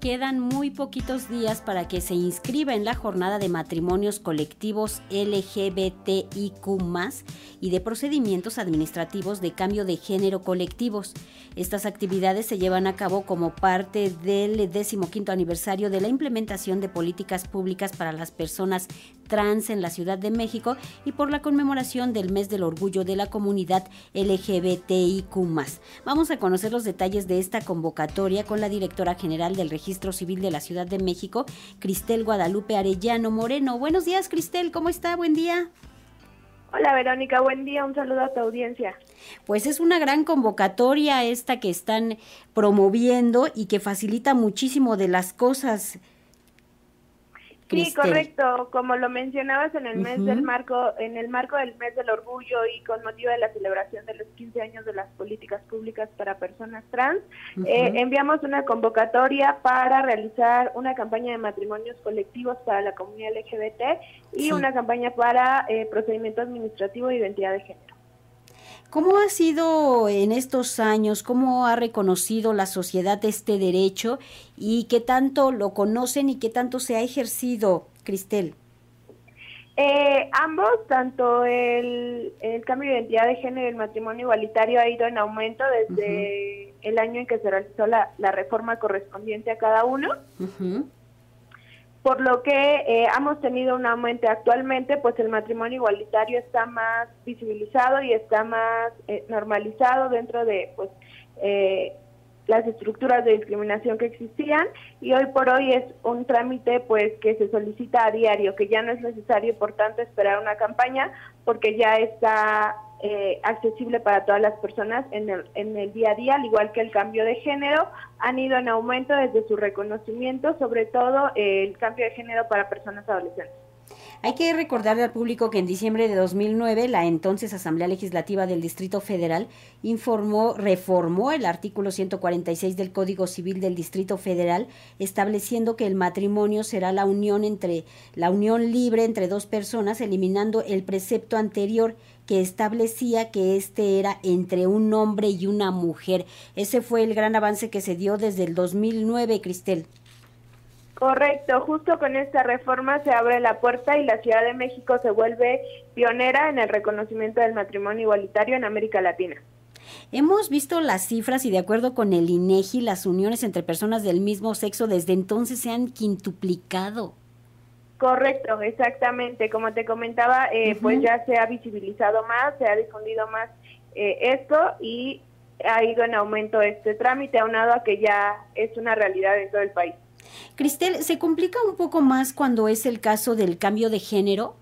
Quedan muy poquitos días para que se inscriba en la jornada de matrimonios colectivos LGBTIQ y de procedimientos administrativos de cambio de género colectivos. Estas actividades se llevan a cabo como parte del 15 aniversario de la implementación de políticas públicas para las personas trans en la Ciudad de México y por la conmemoración del mes del orgullo de la comunidad LGBTIQ. Vamos a conocer los detalles de esta convocatoria con la directora general del Registro Civil de la Ciudad de México, Cristel Guadalupe Arellano Moreno. Buenos días, Cristel, ¿cómo está? Buen día. Hola Verónica, buen día, un saludo a tu audiencia. Pues es una gran convocatoria esta que están promoviendo y que facilita muchísimo de las cosas Sí, correcto. Como lo mencionabas en el mes del marco, en el marco del mes del orgullo y con motivo de la celebración de los 15 años de las políticas públicas para personas trans, eh, enviamos una convocatoria para realizar una campaña de matrimonios colectivos para la comunidad LGBT y una campaña para eh, procedimiento administrativo de identidad de género. ¿Cómo ha sido en estos años, cómo ha reconocido la sociedad este derecho y qué tanto lo conocen y qué tanto se ha ejercido, Cristel? Eh, ambos, tanto el, cambio de identidad de género y el matrimonio igualitario ha ido en aumento desde el año en que se realizó la, reforma correspondiente a cada uno por lo que eh, hemos tenido un aumento actualmente, pues el matrimonio igualitario está más visibilizado y está más eh, normalizado dentro de pues eh, las estructuras de discriminación que existían. Y hoy por hoy es un trámite pues que se solicita a diario, que ya no es necesario por tanto esperar una campaña porque ya está eh, accesible para todas las personas en el, en el día a día, al igual que el cambio de género, han ido en aumento desde su reconocimiento, sobre todo eh, el cambio de género para personas adolescentes. Hay que recordarle al público que en diciembre de 2009 la entonces Asamblea Legislativa del Distrito Federal informó, reformó el artículo 146 del Código Civil del Distrito Federal, estableciendo que el matrimonio será la unión entre la unión libre entre dos personas, eliminando el precepto anterior que establecía que este era entre un hombre y una mujer. Ese fue el gran avance que se dio desde el 2009, Cristel. Correcto, justo con esta reforma se abre la puerta y la Ciudad de México se vuelve pionera en el reconocimiento del matrimonio igualitario en América Latina. Hemos visto las cifras y de acuerdo con el INEGI, las uniones entre personas del mismo sexo desde entonces se han quintuplicado. Correcto, exactamente. Como te comentaba, eh, pues ya se ha visibilizado más, se ha difundido más eh, esto y ha ido en aumento este trámite, aunado a que ya es una realidad en todo el país. Cristel, ¿se complica un poco más cuando es el caso del cambio de género?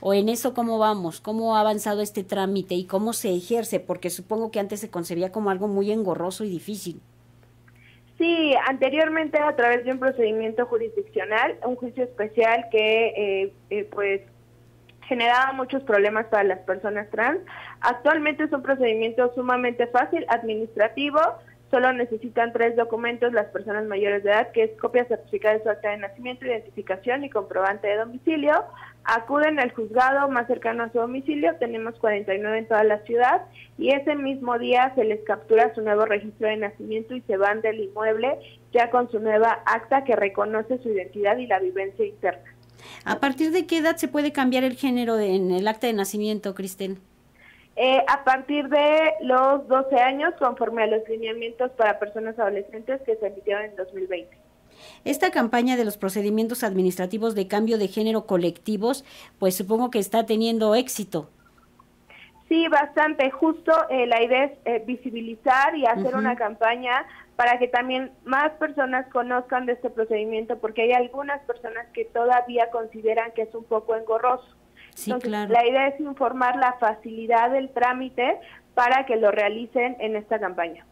¿O en eso cómo vamos? ¿Cómo ha avanzado este trámite y cómo se ejerce? Porque supongo que antes se concebía como algo muy engorroso y difícil. Sí, anteriormente a través de un procedimiento jurisdiccional, un juicio especial que eh, eh, pues generaba muchos problemas para las personas trans. Actualmente es un procedimiento sumamente fácil, administrativo, solo necesitan tres documentos las personas mayores de edad, que es copia certificada de su acta de nacimiento, identificación y comprobante de domicilio. Acuden al juzgado más cercano a su domicilio, tenemos 49 en toda la ciudad, y ese mismo día se les captura su nuevo registro de nacimiento y se van del inmueble ya con su nueva acta que reconoce su identidad y la vivencia interna. ¿A partir de qué edad se puede cambiar el género en el acta de nacimiento, Cristel? Eh, a partir de los 12 años, conforme a los lineamientos para personas adolescentes que se emitieron en 2020. Esta campaña de los procedimientos administrativos de cambio de género colectivos, pues supongo que está teniendo éxito. Sí, bastante. Justo eh, la idea es eh, visibilizar y hacer una campaña para que también más personas conozcan de este procedimiento, porque hay algunas personas que todavía consideran que es un poco engorroso. Entonces, la idea es informar la facilidad del trámite para que lo realicen en esta campaña.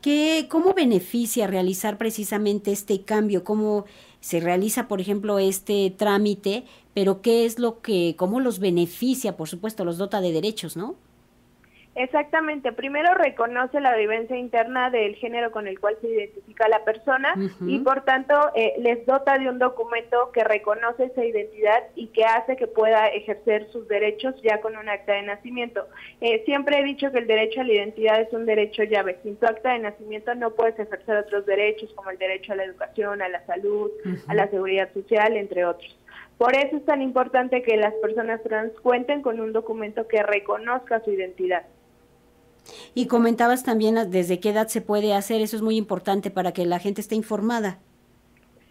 ¿Qué, ¿Cómo beneficia realizar precisamente este cambio? ¿Cómo se realiza, por ejemplo, este trámite? Pero ¿qué es lo que, cómo los beneficia? Por supuesto, los dota de derechos, ¿no? Exactamente. Primero reconoce la vivencia interna del género con el cual se identifica la persona y por tanto eh, les dota de un documento que reconoce esa identidad y que hace que pueda ejercer sus derechos ya con un acta de nacimiento. Eh, siempre he dicho que el derecho a la identidad es un derecho llave. Sin tu acta de nacimiento no puedes ejercer otros derechos como el derecho a la educación, a la salud, a la seguridad social, entre otros. Por eso es tan importante que las personas trans cuenten con un documento que reconozca su identidad. Y comentabas también desde qué edad se puede hacer, eso es muy importante para que la gente esté informada.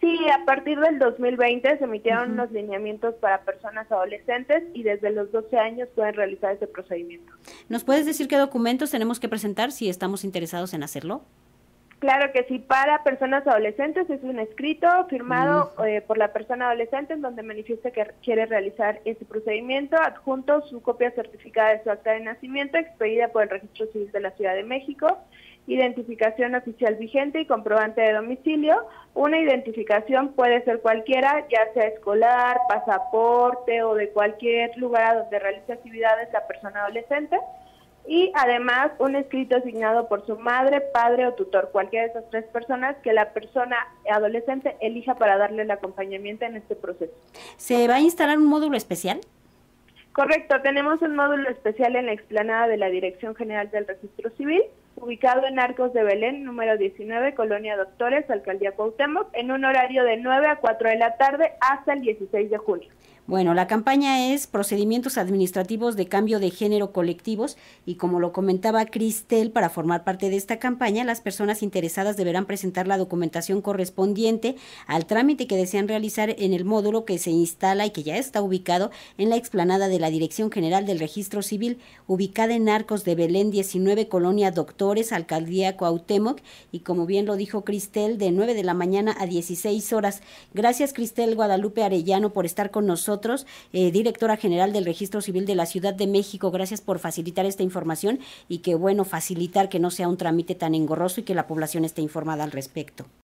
Sí, a partir del 2020 se emitieron unos lineamientos para personas adolescentes y desde los 12 años pueden realizar ese procedimiento. ¿Nos puedes decir qué documentos tenemos que presentar si estamos interesados en hacerlo? Claro que sí, para personas adolescentes es un escrito firmado eh, por la persona adolescente en donde manifiesta que quiere realizar ese procedimiento, adjunto su copia certificada de su acta de nacimiento expedida por el Registro Civil de la Ciudad de México, identificación oficial vigente y comprobante de domicilio. Una identificación puede ser cualquiera, ya sea escolar, pasaporte o de cualquier lugar donde realice actividades la persona adolescente y además un escrito asignado por su madre, padre o tutor, cualquiera de esas tres personas que la persona adolescente elija para darle el acompañamiento en este proceso. ¿Se va a instalar un módulo especial? Correcto, tenemos un módulo especial en la explanada de la Dirección General del Registro Civil, ubicado en Arcos de Belén, número 19, Colonia Doctores, Alcaldía Cuauhtémoc, en un horario de 9 a 4 de la tarde hasta el 16 de julio. Bueno, la campaña es procedimientos administrativos de cambio de género colectivos y como lo comentaba Cristel, para formar parte de esta campaña, las personas interesadas deberán presentar la documentación correspondiente al trámite que desean realizar en el módulo que se instala y que ya está ubicado en la explanada de la Dirección General del Registro Civil, ubicada en Arcos de Belén 19, Colonia Doctores, Alcaldía Cuauhtémoc y como bien lo dijo Cristel, de 9 de la mañana a 16 horas. Gracias Cristel Guadalupe Arellano por estar con nosotros eh, directora general del Registro Civil de la Ciudad de México. Gracias por facilitar esta información y que bueno, facilitar que no sea un trámite tan engorroso y que la población esté informada al respecto.